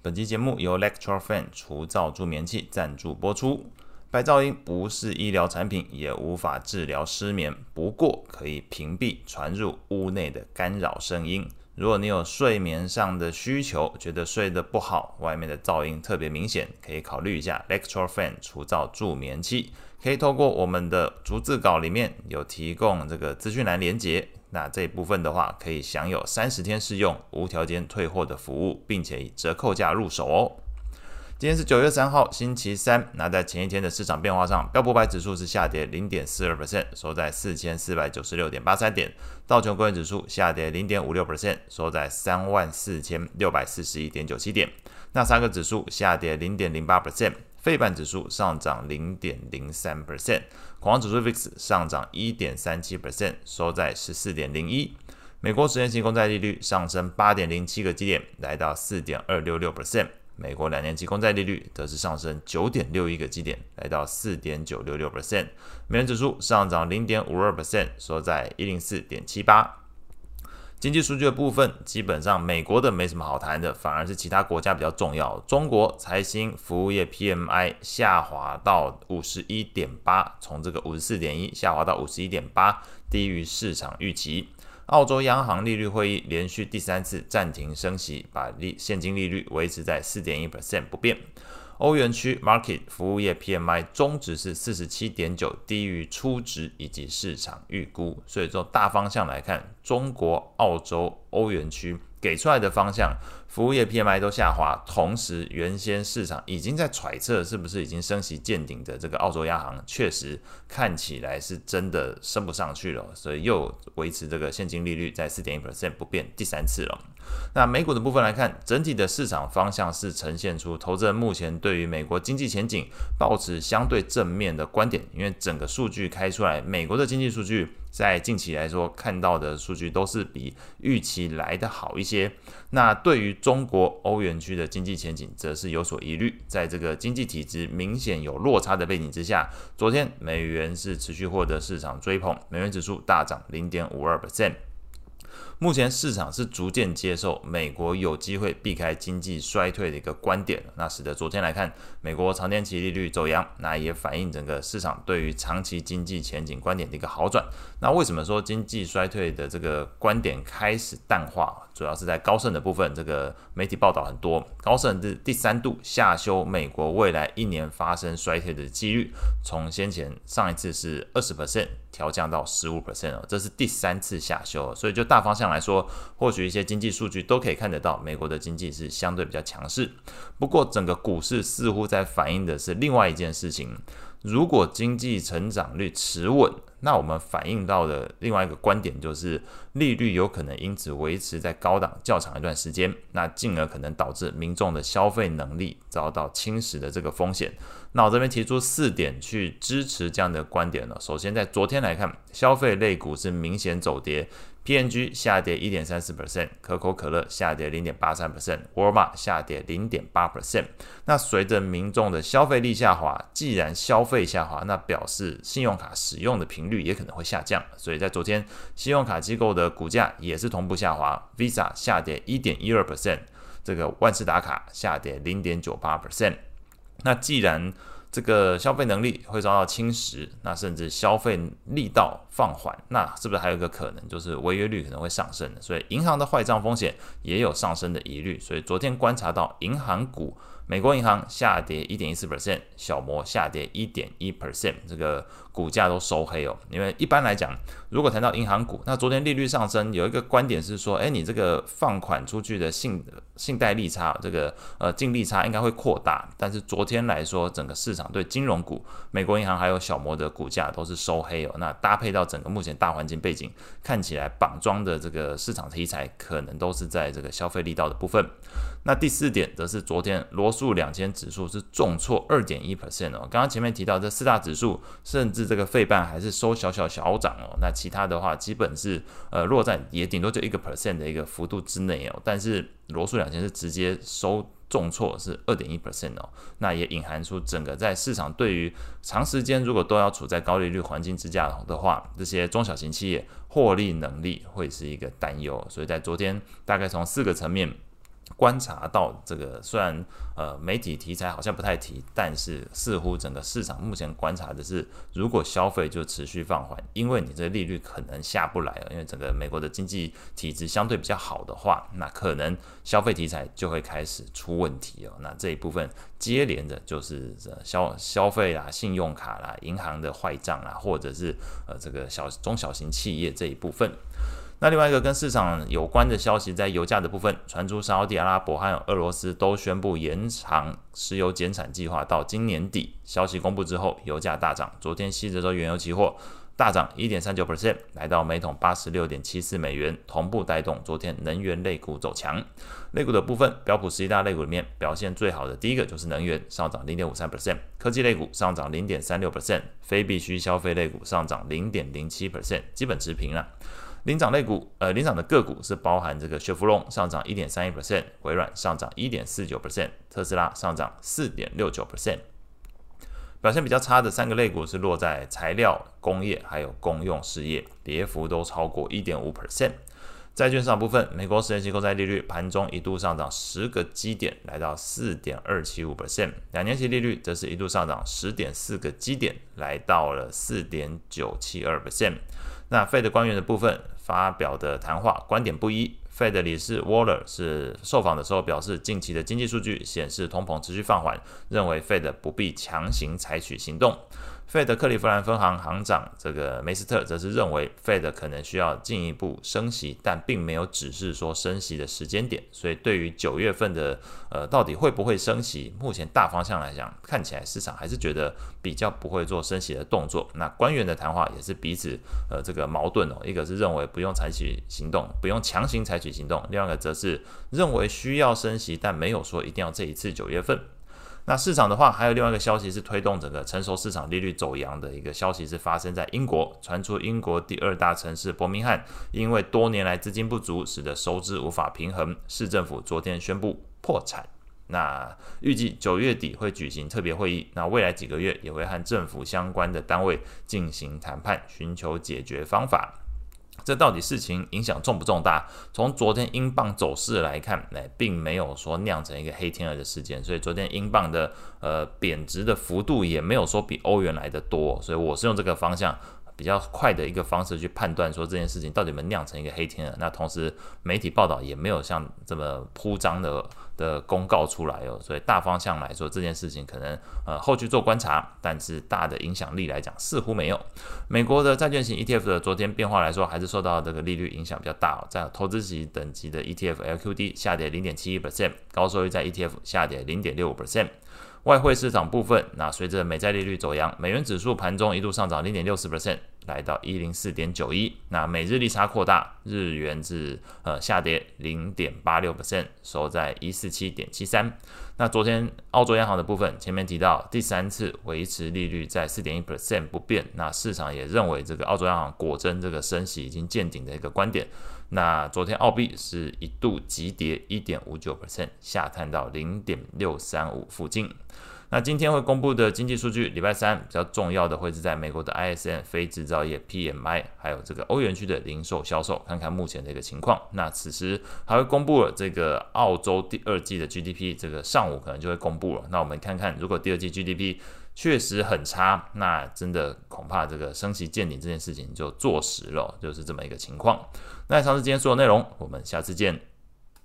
本期节目由 Lectra Fan 除噪助眠器赞助播出。白噪音不是医疗产品，也无法治疗失眠，不过可以屏蔽传入屋内的干扰声音。如果你有睡眠上的需求，觉得睡得不好，外面的噪音特别明显，可以考虑一下 Lectra Fan 除噪助眠器。可以透过我们的逐字稿里面有提供这个资讯栏连接。那这一部分的话，可以享有三十天试用、无条件退货的服务，并且以折扣价入手哦。今天是九月三号，星期三。那在前一天的市场变化上，标普百指数是下跌零点四二 percent，收在四千四百九十六点八三点；道琼工业指数下跌零点五六 percent，收在三万四千六百四十一点九七点；那三个指数下跌零点零八 percent。费半指数上涨零点零三 percent，恐慌指数 VIX 上涨一点三七 percent，收在十四点零一。美国十年期公债利率上升八点零七个基点，来到四点二六六 percent。美国两年期公债利率则是上升九点六一个基点，来到四点九六六 percent。美元指数上涨零点五二 percent，收在一零四点七八。经济数据的部分，基本上美国的没什么好谈的，反而是其他国家比较重要。中国财新服务业 PMI 下滑到五十一点八，从这个五十四点一下滑到五十一点八，低于市场预期。澳洲央行利率会议连续第三次暂停升息，把利现金利率维持在四点一 percent 不变。欧元区 market 服务业 PMI 终值是四十七点九，低于初值以及市场预估，所以从大方向来看，中国、澳洲、欧元区。给出来的方向，服务业 PMI 都下滑，同时原先市场已经在揣测是不是已经升息见顶的这个澳洲央行，确实看起来是真的升不上去了，所以又维持这个现金利率在四点一 percent 不变，第三次了。那美股的部分来看，整体的市场方向是呈现出投资人目前对于美国经济前景抱持相对正面的观点，因为整个数据开出来，美国的经济数据。在近期来说，看到的数据都是比预期来得好一些。那对于中国欧元区的经济前景，则是有所疑虑。在这个经济体制明显有落差的背景之下，昨天美元是持续获得市场追捧，美元指数大涨零点五二 percent。目前市场是逐渐接受美国有机会避开经济衰退的一个观点，那使得昨天来看，美国长年期利率走扬，那也反映整个市场对于长期经济前景观点的一个好转。那为什么说经济衰退的这个观点开始淡化？主要是在高盛的部分，这个媒体报道很多，高盛是第三度下修美国未来一年发生衰退的几率，从先前上一次是二十 percent 调降到十五 percent 哦，这是第三次下修，所以就大方向来说，或许一些经济数据都可以看得到，美国的经济是相对比较强势。不过整个股市似乎在反映的是另外一件事情。如果经济成长率持稳，那我们反映到的另外一个观点就是，利率有可能因此维持在高档较长一段时间，那进而可能导致民众的消费能力遭到侵蚀的这个风险。那我这边提出四点去支持这样的观点呢。首先，在昨天来看，消费类股是明显走跌。P&G 下跌一点三四 percent，可口可乐下跌零点八三 percent，沃尔玛下跌零点八 percent。那随着民众的消费力下滑，既然消费下滑，那表示信用卡使用的频率也可能会下降。所以在昨天，信用卡机构的股价也是同步下滑，Visa 下跌一点一二 percent，这个万事达卡下跌零点九八 percent。那既然这个消费能力会遭到侵蚀，那甚至消费力道放缓，那是不是还有一个可能，就是违约率可能会上升的？所以银行的坏账风险也有上升的疑虑。所以昨天观察到银行股。美国银行下跌一点一四 percent，小摩下跌一点一 percent，这个股价都收黑哦。因为一般来讲，如果谈到银行股，那昨天利率上升，有一个观点是说，哎，你这个放款出去的信信贷利差，这个呃净利差应该会扩大。但是昨天来说，整个市场对金融股，美国银行还有小摩的股价都是收黑哦。那搭配到整个目前大环境背景，看起来绑桩的这个市场题材，可能都是在这个消费力道的部分。那第四点则是昨天罗素两千指数是重挫二点一 percent 哦。刚刚前面提到这四大指数，甚至这个费半还是收小小小涨哦。那其他的话，基本是呃落在也顶多就一个 percent 的一个幅度之内哦。但是罗素两千是直接收重挫是二点一 percent 哦。那也隐含出整个在市场对于长时间如果都要处在高利率环境之下的话，这些中小型企业获利能力会是一个担忧。所以在昨天大概从四个层面。观察到这个，虽然呃媒体题材好像不太提，但是似乎整个市场目前观察的是，如果消费就持续放缓，因为你这利率可能下不来了，因为整个美国的经济体制相对比较好的话，那可能消费题材就会开始出问题哦。那这一部分接连的就是消消费啦、信用卡啦、银行的坏账啦，或者是呃这个小中小型企业这一部分。那另外一个跟市场有关的消息，在油价的部分传出，沙乌地阿拉伯还有俄罗斯都宣布延长石油减产计划到今年底。消息公布之后，油价大涨。昨天西德州原油期货大涨一点三九 percent，来到每桶八十六点七四美元，同步带动昨天能源类股走强。类股的部分，标普十一大类股里面表现最好的第一个就是能源，上涨零点五三 percent；科技类股上涨零点三六 percent；非必需消费类股上涨零点零七 percent，基本持平了。领涨类股，呃，领涨的个股是包含这个雪佛龙上涨一点三一 percent，微软上涨一点四九 percent，特斯拉上涨四点六九 percent。表现比较差的三个类股是落在材料、工业还有公用事业，跌幅都超过一点五 percent。债券市场部分，美国十年期公债利率盘中一度上涨十个基点，来到四点二七五 percent，两年期利率则是一度上涨十点四个基点，来到了四点九七二 percent。那 Fed 官员的部分发表的谈话观点不一，Fed 理事 Waller 是受访的时候表示，近期的经济数据显示通膨持续放缓，认为 Fed 不必强行采取行动。Fed 克利夫兰分行行长这个梅斯特则是认为，Fed 可能需要进一步升息，但并没有指示说升息的时间点。所以，对于九月份的呃到底会不会升息，目前大方向来讲，看起来市场还是觉得比较不会做升息的动作。那官员的谈话也是彼此呃这个矛盾哦，一个是认为不用采取行动，不用强行采取行动；另外一个则是认为需要升息，但没有说一定要这一次九月份。那市场的话，还有另外一个消息是推动整个成熟市场利率走扬的一个消息，是发生在英国，传出英国第二大城市伯明翰，因为多年来资金不足，使得收支无法平衡，市政府昨天宣布破产。那预计九月底会举行特别会议，那未来几个月也会和政府相关的单位进行谈判，寻求解决方法。这到底事情影响重不重大？从昨天英镑走势来看，哎，并没有说酿成一个黑天鹅的事件，所以昨天英镑的呃贬值的幅度也没有说比欧元来的多，所以我是用这个方向。比较快的一个方式去判断说这件事情到底有没有酿成一个黑天鹅。那同时媒体报道也没有像这么铺张的的公告出来哦，所以大方向来说这件事情可能呃后续做观察，但是大的影响力来讲似乎没有。美国的债券型 ETF 的昨天变化来说，还是受到这个利率影响比较大哦，在投资级等级的 ETF LQD 下跌零点七一 percent，高收益在 ETF 下跌零点六五 percent。外汇市场部分，那随着美债利率走扬，美元指数盘中一度上涨零点六四 percent，来到一零四点九一。那每日利差扩大，日元至呃下跌零点八六 percent，收在一四七点七三。那昨天澳洲央行的部分，前面提到第三次维持利率在四点一 percent 不变，那市场也认为这个澳洲央行果真这个升息已经见顶的一个观点。那昨天澳币是一度急跌一点五九 percent，下探到零点六三五附近。那今天会公布的经济数据，礼拜三比较重要的会是在美国的 ISM 非制造业 PMI，还有这个欧元区的零售销售，看看目前的一个情况。那此时还会公布了这个澳洲第二季的 GDP，这个上午可能就会公布了。那我们看看，如果第二季 GDP 确实很差，那真的恐怕这个升息见顶这件事情就坐实了，就是这么一个情况。那以上是今天所有内容，我们下次见。